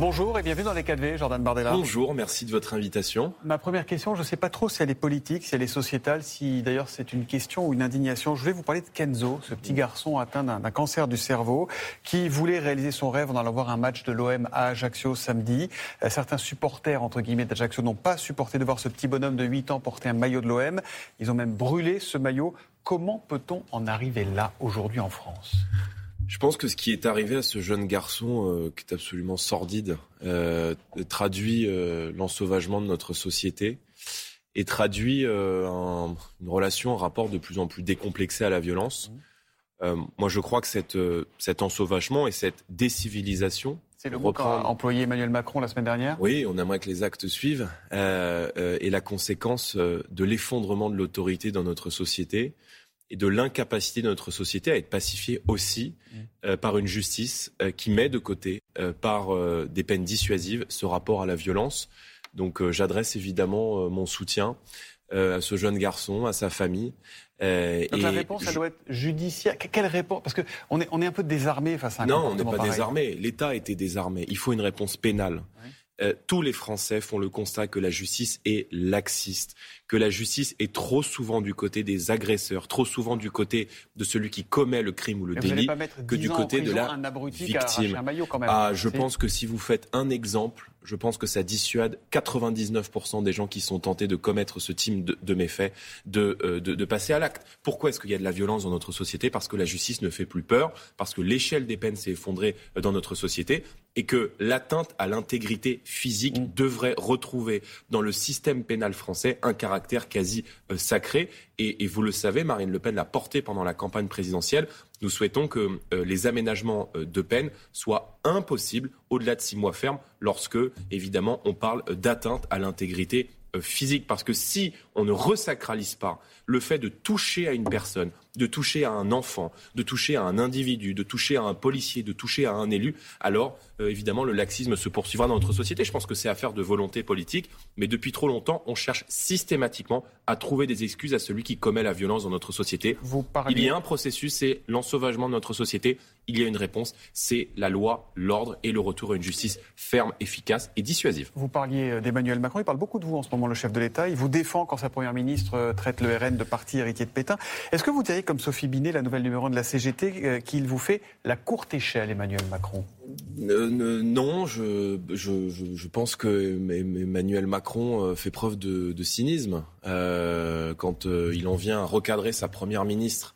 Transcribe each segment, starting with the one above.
Bonjour et bienvenue dans les 4V, Jordan Bardella. Bonjour, merci de votre invitation. Ma première question, je ne sais pas trop si elle est politique, si elle est sociétale, si d'ailleurs c'est une question ou une indignation. Je voulais vous parler de Kenzo, ce petit garçon atteint d'un cancer du cerveau, qui voulait réaliser son rêve en allant voir un match de l'OM à Ajaccio samedi. Euh, certains supporters, entre guillemets, d'Ajaccio n'ont pas supporté de voir ce petit bonhomme de 8 ans porter un maillot de l'OM. Ils ont même brûlé ce maillot. Comment peut-on en arriver là aujourd'hui en France? Je pense que ce qui est arrivé à ce jeune garçon, euh, qui est absolument sordide, euh, traduit euh, l'ensauvagement de notre société et traduit un, une relation, un rapport de plus en plus décomplexé à la violence. Mmh. moi, je crois que cette, cet ensauvagement et cette décivilisation c'est le mot qu'a employé Emmanuel Macron la semaine dernière? Oui, on aimerait que les actes suivent. Et la conséquence de l'effondrement de l'autorité dans notre société, et de l'incapacité de notre société à être pacifiée aussi mm. euh, par une justice euh, qui met de côté, euh, par des peines dissuasives, ce rapport à la violence. Donc j'adresse évidemment mon soutien à ce jeune garçon, à sa famille. Donc la réponse, elle doit être judiciaire. Quelle réponse? Parce qu'on est, on est un peu désarmé face à un Non, on n'est pas désarmé. L'État était désarmé. Il faut une réponse pénale. Tous les Français font le constat que la justice est laxiste, que la justice est trop souvent du côté des agresseurs, trop souvent du côté de celui qui commet le crime ou le délit, que du côté de la victime. Ah, je pense que si vous faites un exemple, je pense que ça dissuade 99% des gens qui sont tentés de commettre ce type de, méfaits euh, de, de, passer à l'acte. Pourquoi est-ce qu'il y a de la violence dans notre société? Parce que la justice ne fait plus peur, parce que l'échelle des peines s'est effondrée euh, dans notre société et que l'atteinte à l'intégrité physique mm. devrait retrouver dans le système pénal français un caractère caractère quasi euh, sacré. Et, vous le savez, Marine Le Pen l'a porté pendant la campagne présidentielle. Nous souhaitons que euh, les aménagements euh, de peine soient impossibles au-delà de six mois fermes lorsque, évidemment, on parle d'atteinte à l'intégrité physique. Parce que si on ne resacralise pas le fait de toucher à une personne, de toucher à un enfant, de toucher à un individu, de toucher à un policier, de toucher à un élu, alors euh, évidemment le laxisme se poursuivra dans notre société. Je pense que c'est affaire de volonté politique, mais depuis trop longtemps, on cherche systématiquement à trouver des excuses à celui qui commet la violence dans notre société. Il y a un processus, c'est l'ensauvagement de notre société. Il y a une réponse, c'est la loi, l'ordre et le retour à une justice ferme, efficace et dissuasive. Vous parliez euh, d'Emmanuel Macron, il parle beaucoup de vous en ce moment, le chef de l'État. Il vous défend quand sa première ministre euh, traite le RN de parti héritier de Pétain. Est-ce que vous diriez comme Sophie Binet, la nouvelle numéro 1 de la CGT, euh, qu'il vous fait la courte échelle, Emmanuel Macron euh, Non, je, je, pense que Emmanuel Macron euh, fait preuve de, cynisme quand il en vient à recadrer sa première ministre.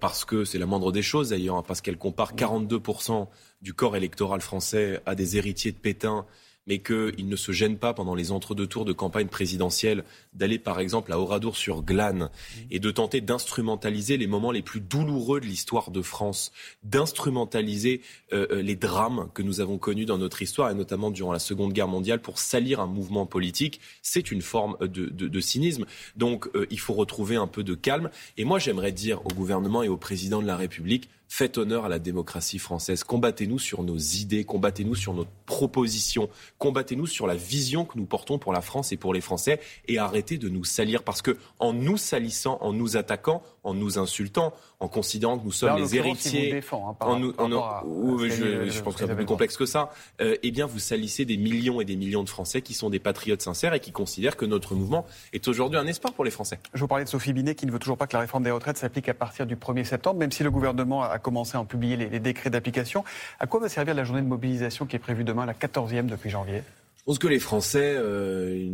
parce que c'est la moindre des choses d'ailleurs, hein, parce qu'elle compare 42% du corps électoral français à des héritiers de Pétain mais qu'il ne se gêne pas pendant les entre-deux tours de campagne présidentielle d'aller par exemple à Oradour-sur-Glane et de tenter d'instrumentaliser les moments les plus douloureux de l'histoire de France, d'instrumentaliser euh, euh, les drames que nous avons connus dans notre histoire et notamment durant la Seconde Guerre mondiale pour salir un mouvement politique, c'est une forme de, cynisme. Donc euh, il faut retrouver un peu de calme. Et moi j'aimerais dire au gouvernement et au président de la République, Faites honneur à la démocratie française. Combattez-nous sur nos idées, combattez-nous sur nos propositions, combattez-nous sur la vision que nous portons pour la France et pour les Français et arrêtez de nous salir parce que en nous salissant, en nous attaquant, en nous insultant, en considérant que nous sommes les héritiers, hein, en nous, je, pense que c'est un peu plus complexe que ça, euh, eh bien vous salissez des millions et des millions de Français qui sont des patriotes sincères et qui considèrent que notre mouvement est aujourd'hui un espoir pour les Français. Je vous parlais de Sophie Binet qui ne veut toujours pas que la réforme des retraites s'applique à partir du 1er septembre, même si le gouvernement a commencé à en publier les, décrets d'application. À quoi va servir la journée de mobilisation qui est prévue demain, la 14e depuis janvier? Je pense que les Français, euh,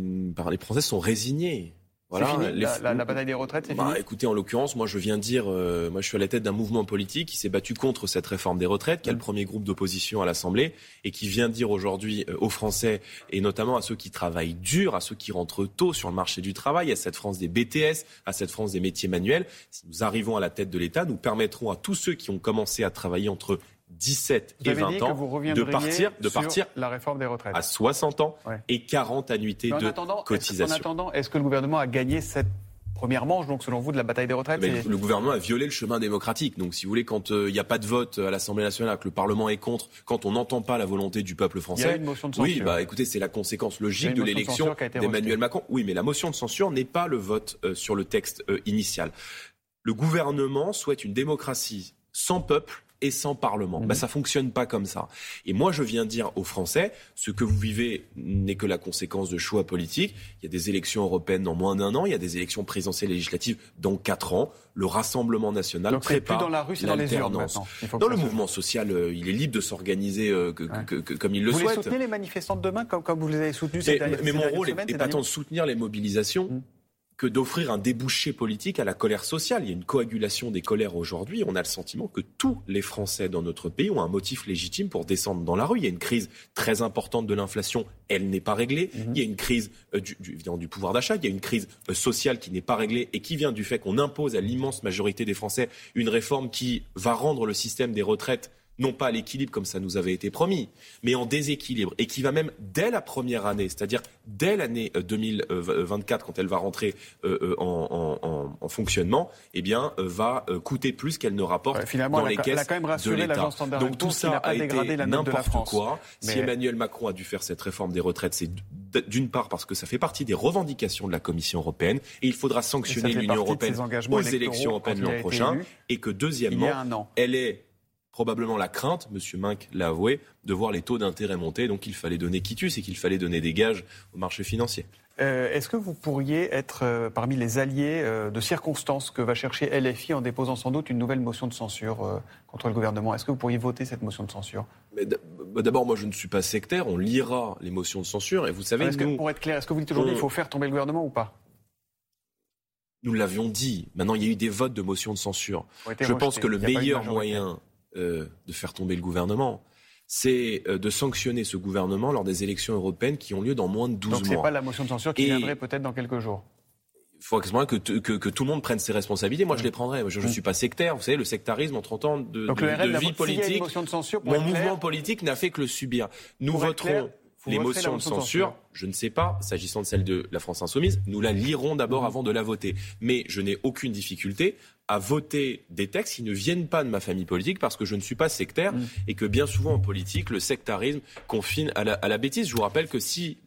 les Français sont résignés. Voilà, fini, la, bataille des retraites, c'est bah, fini Écoutez, en l'occurrence, moi je viens dire, euh, moi je suis à la tête d'un mouvement politique qui s'est battu contre cette réforme des retraites, qui est le mm. premier groupe d'opposition à l'Assemblée, et qui vient dire aujourd'hui euh, aux Français, et notamment à ceux qui travaillent dur, à ceux qui rentrent tôt sur le marché du travail, à cette France des BTS, à cette France des métiers manuels, si nous arrivons à la tête de l'État, nous permettrons à tous ceux qui ont commencé à travailler entre 17 et 20 ans de partir, de partir la réforme des retraites. à 60 ans et 40 annuités de cotisation. En attendant, est-ce que le gouvernement a gagné cette première manche, donc selon vous, de la bataille des retraites. le gouvernement a violé le chemin démocratique. Donc, si vous voulez, quand euh, il n'y a pas de vote à l'Assemblée nationale, que le Parlement est contre, quand on n'entend pas la volonté du peuple français, il y a une motion de censure. oui, bah écoutez, c'est la conséquence logique de l'élection d'Emmanuel Macron. Oui, mais la motion de censure n'est pas le vote euh, sur le texte euh, initial. Le gouvernement souhaite une démocratie sans peuple et sans Parlement. Bah, ça fonctionne pas comme ça. Et moi, je viens dire aux Français, ce que vous vivez n'est que la conséquence de choix politiques. Il y a des élections européennes dans moins d'un an, il y a des élections présidentielles et législatives dans quatre ans. Le Rassemblement national Donc prépare plus dans la rue, c'est dans les urnes Dans le mouvement social, euh, il est libre de s'organiser euh, comme il le souhaite. Vous soutenez les manifestants de demain comme, comme vous les avez soutenus ces dernières Mais, mais mon rôle n'est pas tant de soutenir les mobilisations. Mmh que d'offrir un débouché politique à la colère sociale. Il y a une coagulation des colères aujourd'hui. On a le sentiment que tous les Français dans notre pays ont un motif légitime pour descendre dans la rue. Il y a une crise très importante de l'inflation, elle n'est pas réglée. Mhm. Il y a une crise euh, du, du, pouvoir d'achat, il y a une crise euh, sociale qui n'est pas réglée et qui vient du fait qu'on impose à l'immense majorité des Français une réforme qui va rendre le système des retraites non pas à l'équilibre comme ça nous avait été promis, mais en déséquilibre, et qui va même, dès la première année, c'est-à-dire dès l'année 2024, euh, quand elle va rentrer euh, euh, en, fonctionnement, eh bien, va coûter plus qu'elle ne rapporte dans les caisses de l'État. Donc tout ça a été n'importe quoi. Si Emmanuel Macron a dû faire cette réforme des retraites, c'est d'une part parce que ça fait partie des revendications de la Commission européenne, et il faudra sanctionner l'Union européenne aux élections européennes l'an prochain, et que deuxièmement, elle est probablement la crainte, M. Minck l'a avoué, de voir les taux d'intérêt monter. Donc il fallait donner quitus et qu'il fallait donner des gages au marché financier. Euh, est-ce que vous pourriez être euh, parmi les alliés euh, de circonstances que va chercher LFI en déposant sans doute une nouvelle motion de censure contre le gouvernement? Est-ce que vous pourriez voter cette motion de censure? Bah, D'abord, moi je ne suis pas sectaire. On lira les motions de censure et vous savez. Est-ce pour être clair, est-ce que vous dites aujourd'hui qu'il faut faire tomber le gouvernement ou pas? Nous l'avions dit. Maintenant, il y a eu des votes de motions de censure. Je pense que le meilleur moyen euh, de faire tomber le gouvernement. C'est euh, de sanctionner ce gouvernement lors des élections européennes qui ont lieu dans moins de 12 mois. Donc c'est pas la motion de censure qui viendrait peut-être dans quelques jours il faut que, que, que, tout le monde prenne ses responsabilités. Moi, je les prendrai. Je ne suis pas sectaire. Vous savez, le sectarisme en 30 ans de, de, vie politique, mon mouvement politique n'a fait que le subir. Nous voterons les motions de censure, je ne sais pas, s'agissant de celle de la France insoumise, nous la lirons d'abord mmh. avant de la voter. Mais je n'ai aucune difficulté à voter des textes qui ne viennent pas de ma famille politique parce que je ne suis pas sectaire mm. et que bien souvent en politique, le sectarisme confine à la, à la bêtise. Je vous rappelle que si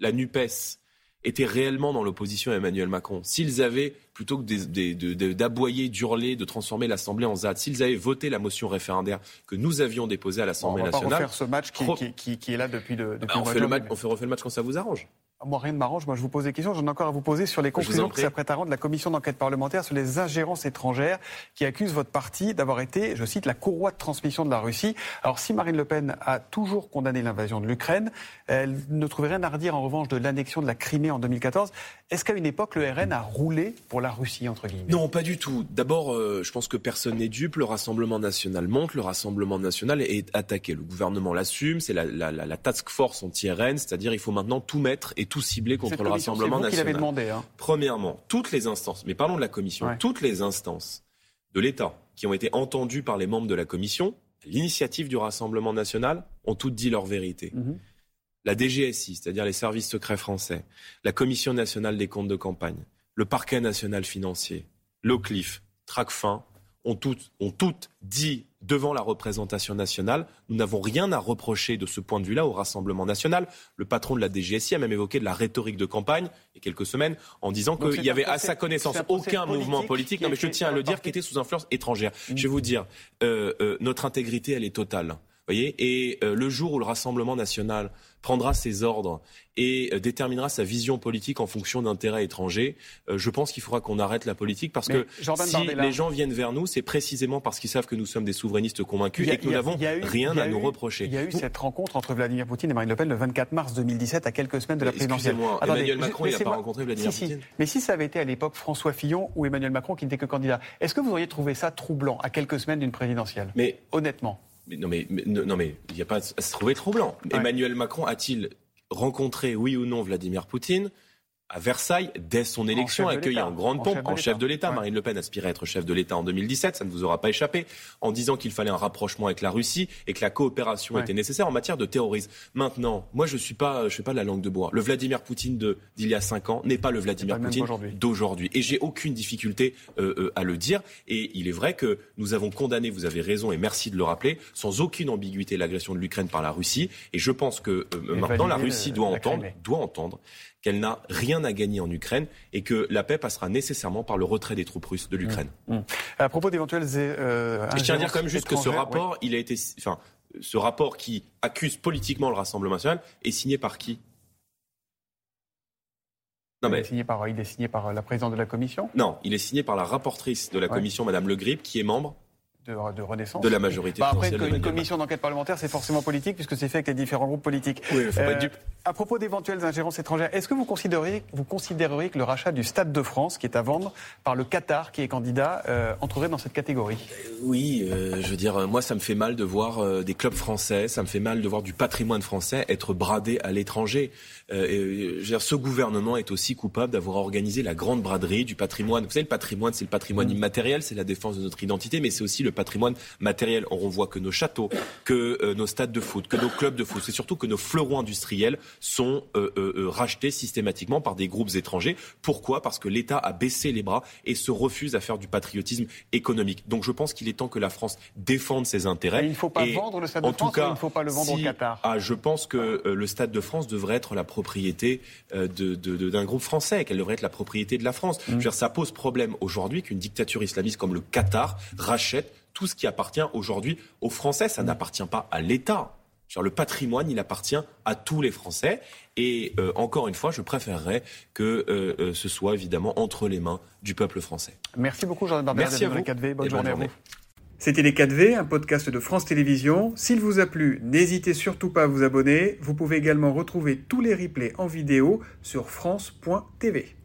la NUPES était réellement dans l'opposition à Emmanuel Macron, s'ils avaient, plutôt que d'aboyer, d'hurler, de transformer l'Assemblée en ZAD, s'ils avaient voté la motion référendaire que nous avions déposée à l'Assemblée nationale... On va pas refaire ce match qui, qui, qui, est là depuis, de, depuis on, fait le match, on fait refait le match quand ça vous arrange. Moi, rien ne m'arrange. Moi, je vous pose des questions. J'en ai encore à vous poser sur les conclusions que s'apprête à rendre la commission d'enquête parlementaire sur les ingérences étrangères qui accusent votre parti d'avoir été, je cite, la courroie de transmission de la Russie. Alors, si Marine Le Pen a toujours condamné l'invasion de l'Ukraine, elle ne trouvait rien à redire en revanche de l'annexion de la Crimée en 2014. Est-ce qu'à une époque, le RN a roulé pour la Russie, entre guillemets? Non, pas du tout. D'abord, euh, je pense que personne n'est dupe. Le Rassemblement national monte. Le Rassemblement national est attaqué. Le gouvernement l'assume. C'est la, la, la, task force anti-RN. C'est-à-dire, il faut maintenant tout mettre et tout cibler contre le Rassemblement national. Demandé, hein. Premièrement, toutes les instances, mais parlons de la Commission, toutes les instances de l'État qui ont été entendues par les membres de la Commission, l'initiative du Rassemblement national, ont toutes dit leur vérité. Mhm. La DGSI, c'est-à-dire les services secrets français, la Commission nationale des comptes de campagne, le parquet national financier, l'OCLIF, TRACFIN, ont toutes, ont toutes dit devant la représentation nationale. Nous n'avons rien à reprocher de ce point de vue-là au Rassemblement national. Le patron de la DGSI a même évoqué de la rhétorique de campagne il y a quelques semaines en disant qu'il n'y avait à sa connaissance aucun mouvement politique, non mais je tiens à le dire, qui était sous influence étrangère. Je vais vous dire, euh, euh, notre intégrité, elle est totale. Voyez et euh, le jour où le Rassemblement national prendra ses ordres et euh, déterminera sa vision politique en fonction d'intérêts étrangers. Euh, je pense qu'il faudra qu'on arrête la politique parce que si les gens viennent vers nous, c'est précisément parce qu'ils savent que nous sommes des souverainistes convaincus et que nous n'avons rien à nous reprocher. Il y a eu cette rencontre entre Vladimir Poutine et Marine Le Pen le 24 mars 2017, à quelques semaines de la présidentielle. Excusez-moi, Emmanuel Macron, n'a pas rencontré Vladimir Poutine. Mais si ça avait été à l'époque François Fillon ou Emmanuel Macron qui n'était que candidat, est-ce que vous auriez trouvé ça troublant à quelques semaines d'une présidentielle? Mais honnêtement non mais, non mais il n'y a pas à se trouver troublant. Emmanuel Macron a-t-il rencontré oui ou non Vladimir Poutine? À Versailles, dès son élection, accueilli en grande pompe, en chef de l'État. Marine Le Pen aspirait à être chef de l'État en 2017, ça ne vous aura pas échappé, en disant qu'il fallait un rapprochement avec la Russie et que la coopération était nécessaire en matière de terrorisme. Maintenant, moi, je ne suis pas, je pas de la langue de bois. Le Vladimir Poutine d'il y a cinq ans n'est pas le Vladimir Poutine d'aujourd'hui. Et j'ai aucune difficulté euh, euh, à le dire. Et il est vrai que nous avons condamné, vous avez raison, et merci de le rappeler, sans aucune ambiguïté l'agression de l'Ukraine par la Russie. Et je pense que euh, maintenant, la Russie doit entendre, doit entendre qu'elle n'a rien à gagner en Ukraine et que la paix passera nécessairement par le retrait des troupes russes de mmh. l'Ukraine. Mmh. À propos d'éventuels. Euh, je tiens à dire quand même juste que ce rapport, il a été, enfin, ce rapport qui accuse politiquement le Rassemblement national est signé par qui? Non, mais... il, est signé par, il est signé par la présidente de la commission? Non, il est signé par la rapportrice de la commission, Madame Le Grip, qui est membre de, renaissance. De la majorité bah Après, une, commission d'enquête parlementaire, c'est forcément politique, puisque c'est fait avec les différents groupes politiques. Oui, faut pas être euh, À propos d'éventuelles ingérences étrangères, est-ce que vous considérez, vous considéreriez que le rachat du Stade de France, qui est à vendre par le Qatar, qui est candidat, euh, entrerait dans cette catégorie? Euh, Oui, je veux dire, moi, ça me fait mal de voir des clubs français, ça me fait mal de voir du patrimoine français être bradé à l'étranger. Euh, dire, ce gouvernement est aussi coupable d'avoir organisé la grande braderie du patrimoine. Vous savez, le patrimoine, c'est le patrimoine mmh. immatériel, c'est la défense de notre identité, mais c'est aussi le patrimoine matériel. on voit que nos châteaux, que euh, nos stades de foot, que nos clubs de foot, c'est surtout que nos fleurons industriels sont euh, euh, rachetés systématiquement par des groupes étrangers. Pourquoi? Parce que l'État a baissé les bras et se refuse à faire du patriotisme économique. Donc je pense qu'il est temps que la France défende ses intérêts. il ne faut pas vendre le Stade de France, il ne faut pas le vendre au Qatar? Ah, je pense que le Stade de France devrait être la propriété d'un groupe français, qu'elle devrait être la propriété de la France. Mm. dire, ça pose problème aujourd'hui qu'une dictature islamiste comme le Qatar rachète tout ce qui appartient aujourd'hui aux Français. Ça n'appartient pas à l'État. Le patrimoine, il appartient à tous les Français. Et euh, encore une fois, je préférerais que euh, euh, ce soit évidemment entre les mains du peuple français. Merci beaucoup, Jordan Barbera. Merci à vous. 4V. Bonne, journée, à vous. C'était les 4V, un podcast de France Télévisions. S'il vous a plu, n'hésitez surtout pas à vous abonner. Vous pouvez également retrouver tous les replays en vidéo sur France.tv.